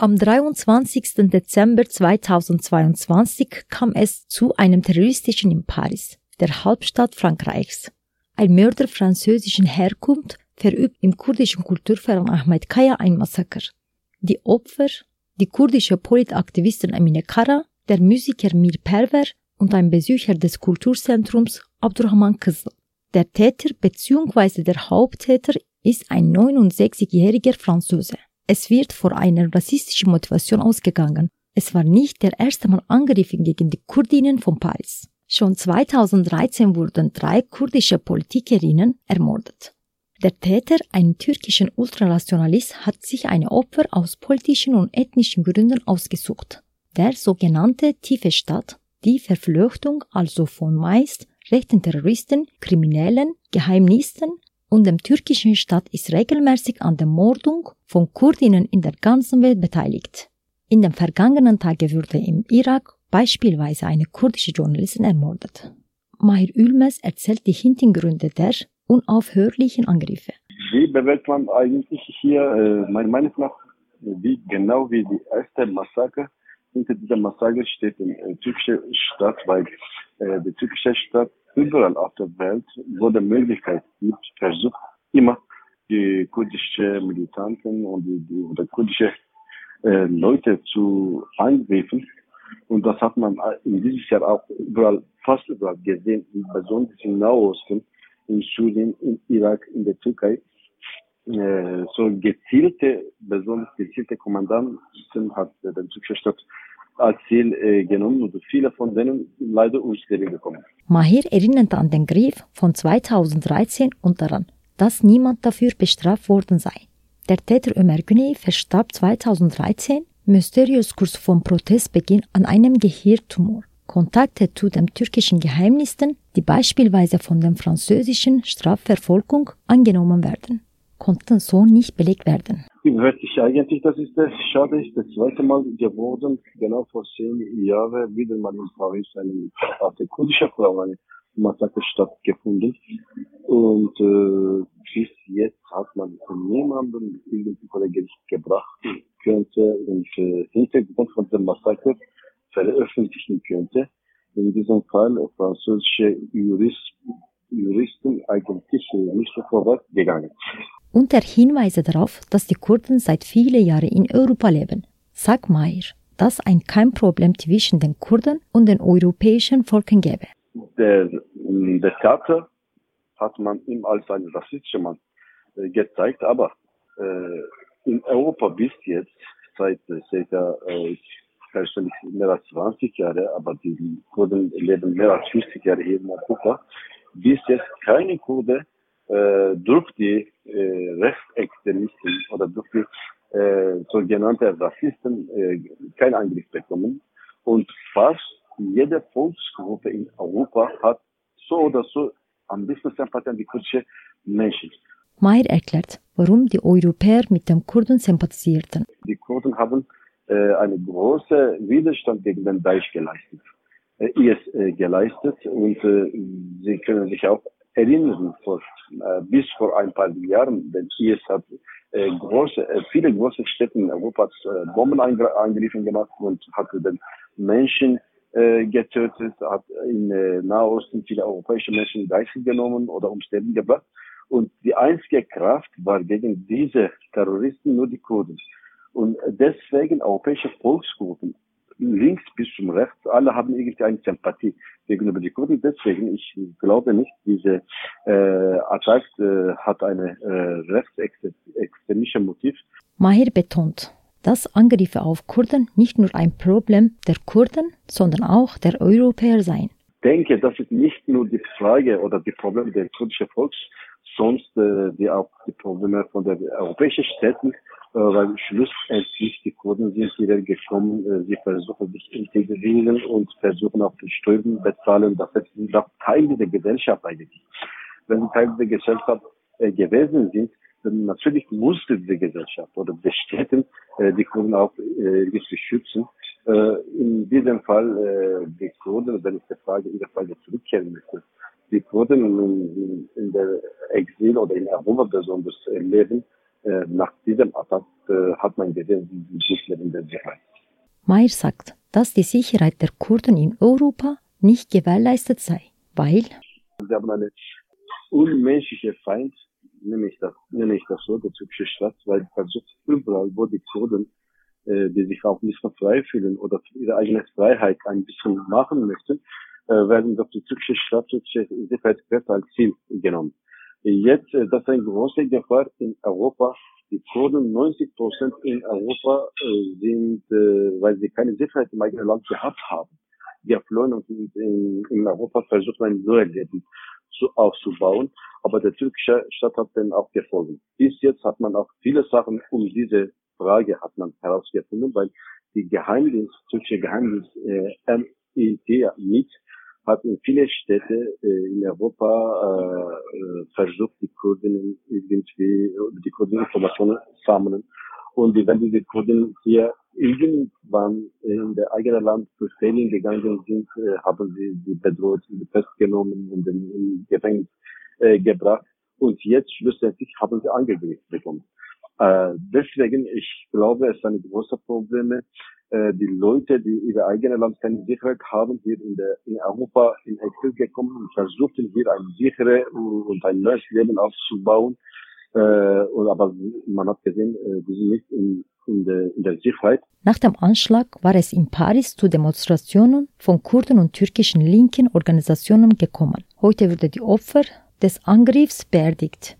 Am 23. Dezember 2022 kam es zu einem terroristischen in Paris, der Hauptstadt Frankreichs. Ein Mörder französischen Herkunft verübt im kurdischen Kulturverein Ahmed Kaya ein Massaker. Die Opfer, die kurdische Politaktivistin Amine Kara, der Musiker Mir Perver und ein Besucher des Kulturzentrums Abdurrahman Kızıl. Der Täter bzw. der Haupttäter ist ein 69-jähriger Franzose. Es wird vor einer rassistischen Motivation ausgegangen. Es war nicht der erste Mal Angriff gegen die Kurdinnen von Paris. Schon 2013 wurden drei kurdische Politikerinnen ermordet. Der Täter, ein türkischen Ultranationalist, hat sich eine Opfer aus politischen und ethnischen Gründen ausgesucht. Der sogenannte Tiefe Stadt, die Verflechtung also von meist rechten Terroristen, Kriminellen, Geheimnisten und dem türkischen Staat ist regelmäßig an der Mordung von Kurdinnen in der ganzen Welt beteiligt. In den vergangenen Tagen wurde im Irak beispielsweise eine kurdische Journalistin ermordet. Mahir Ülmes erzählt die Hintergründe der unaufhörlichen Angriffe. Wie bewertet man eigentlich hier, äh, meiner Meinung nach, wie genau wie die erste Massaker? Hinter dieser Massaker steht eine äh, türkische Stadt, weil äh, die türkische Stadt überall auf der Welt wurde Möglichkeit gibt, versucht immer die kurdische Militanten und die, die oder kurdische äh, Leute zu angreifen. Und das hat man in dieses Jahr auch überall, fast überall gesehen, besonders im Nahosten, in Syrien, in Irak, in der Türkei. Äh, so gezielte, besonders gezielte Kommandanten hat der türkische Staat als Ziel äh, genommen und viele von denen leider ums Leben gekommen. Mahir erinnert an den Griff von 2013 und daran, dass niemand dafür bestraft worden sei. Der Täter Ömer Güney verstarb 2013 mysteriös kurz vom Protestbeginn an einem Gehirntumor. Kontakte zu den türkischen Geheimnissen, die beispielsweise von der französischen Strafverfolgung angenommen werden, konnten so nicht belegt werden. Hört sich eigentlich, das ist das schade, ist das zweite Mal geworden, genau vor zehn Jahren wieder mal in Paris eine kurdische Frau eine Massaker stattgefunden. Und äh, bis jetzt hat man niemanden irgendwie vor Gericht gebracht könnte und äh, Hintergrund von dem Massaker veröffentlichen könnte. In diesem Fall französische Jurist, Juristen eigentlich nicht so vorwärts gegangen. Unter Hinweise darauf, dass die Kurden seit vielen Jahren in Europa leben, sagt Mayer, dass ein kein Problem zwischen den Kurden und den europäischen Volken gäbe. Der, der Theater hat man ihm als ein rassistischer Mann äh, gezeigt, aber äh, in Europa bis jetzt, seit äh, circa äh, mehr als 20 Jahre, aber die Kurden leben mehr als 50 Jahre hier in Europa, bis jetzt keine Kurde äh, durch die äh, Rechtsextremisten oder durch die äh, sogenannte Rassisten äh, keinen Angriff bekommen. Und fast jede Volksgruppe in Europa hat so oder so ein bisschen Sympathie an die kurdische Menschen. Mayer erklärt, warum die Europäer mit den Kurden sympathisierten. Die Kurden haben äh, einen großen Widerstand gegen den Daesh geleistet, äh, IS äh, geleistet und äh, sie können sich auch erinnern, vor, äh, bis vor ein paar Jahren, denn IS hat äh, große, äh, viele große Städte in Europa äh, Bombenangriffe gemacht und hat den Menschen äh, getötet, hat in äh, Nahosten viele europäische Menschen geistig genommen oder ums Leben gebracht. Und die einzige Kraft war gegen diese Terroristen nur die Kurden. Und deswegen europäische Volksgruppen, links bis zum rechts, alle haben irgendwie eine Sympathie gegenüber die Kurden. Deswegen, ich glaube nicht, diese äh, Attacke äh, hat eine äh, rechtsextremische Motiv. Mahir betont, dass Angriffe auf Kurden nicht nur ein Problem der Kurden, sondern auch der Europäer seien. Ich denke, das ist nicht nur die Frage oder die Probleme des kurdischen Volks, sonst äh, die auch die Probleme von den europäischen Städten, weil schlussendlich die Kurden sind hierher gekommen, äh, sie versuchen sich integrieren und versuchen auch die Steuern bezahlen. Das sind auch Teil der Gesellschaft eigentlich. Wenn sie Teil der Gesellschaft äh, gewesen sind, dann natürlich musste die Gesellschaft oder die Städte äh, die Kurden auch äh, schützen. Äh, in diesem Fall äh, die Kurden, wenn ich die Frage, Ihre Frage zurückkehren möchte, die Kurden in, in der Exil oder in Europa besonders leben, äh, nach diesem Attack äh, hat man gesehen, sie sind nicht mehr in der Sicherheit. Mayer sagt, dass die Sicherheit der Kurden in Europa nicht gewährleistet sei, weil sie haben eine unmenschliche Feind, nenne ich das, nenne ich das so, der türkische Staat, weil versucht überall, wo die Kurden, äh, die sich auch nicht mehr frei fühlen oder ihre eigene Freiheit ein bisschen machen möchten, äh, werden durch die türkische Staat, türkische Sicherheitskräfte als Ziel genommen. Jetzt, das ist eine große Gefahr in Europa. Die Kurden, 90 Prozent in Europa sind, weil sie keine Sicherheit im eigenen Land gehabt haben, geflohen und in, Europa versucht ein neues Leben zu, aufzubauen. Aber der türkische Staat hat dann auch gefolgt. Bis jetzt hat man auch viele Sachen um diese Frage hat man herausgefunden, weil die Geheimdienst, türkische Geheimdienst äh, MIT mit hat in viele Städte äh, in Europa äh, äh, versucht, die Kurden irgendwie, die Kurden Informationen sammeln. Und wenn diese Kurden hier irgendwann in der eigenen Land zu Ferien gegangen sind, äh, haben sie sie bedroht, festgenommen und in Gefängnis äh, gebracht. Und jetzt schlussendlich haben sie angegriffen bekommen. Äh, deswegen, ich glaube, es ist ein großes Problem. Äh, die Leute, die ihre eigene Land keine Sicherheit haben, hier in, der, in Europa in Exil gekommen und versuchten hier ein sicheres und ein neues Leben aufzubauen. Äh, und, aber man hat gesehen, äh, die sind nicht in, in, der, in der Sicherheit. Nach dem Anschlag war es in Paris zu Demonstrationen von Kurden und türkischen linken Organisationen gekommen. Heute wurde die Opfer des Angriffs beerdigt.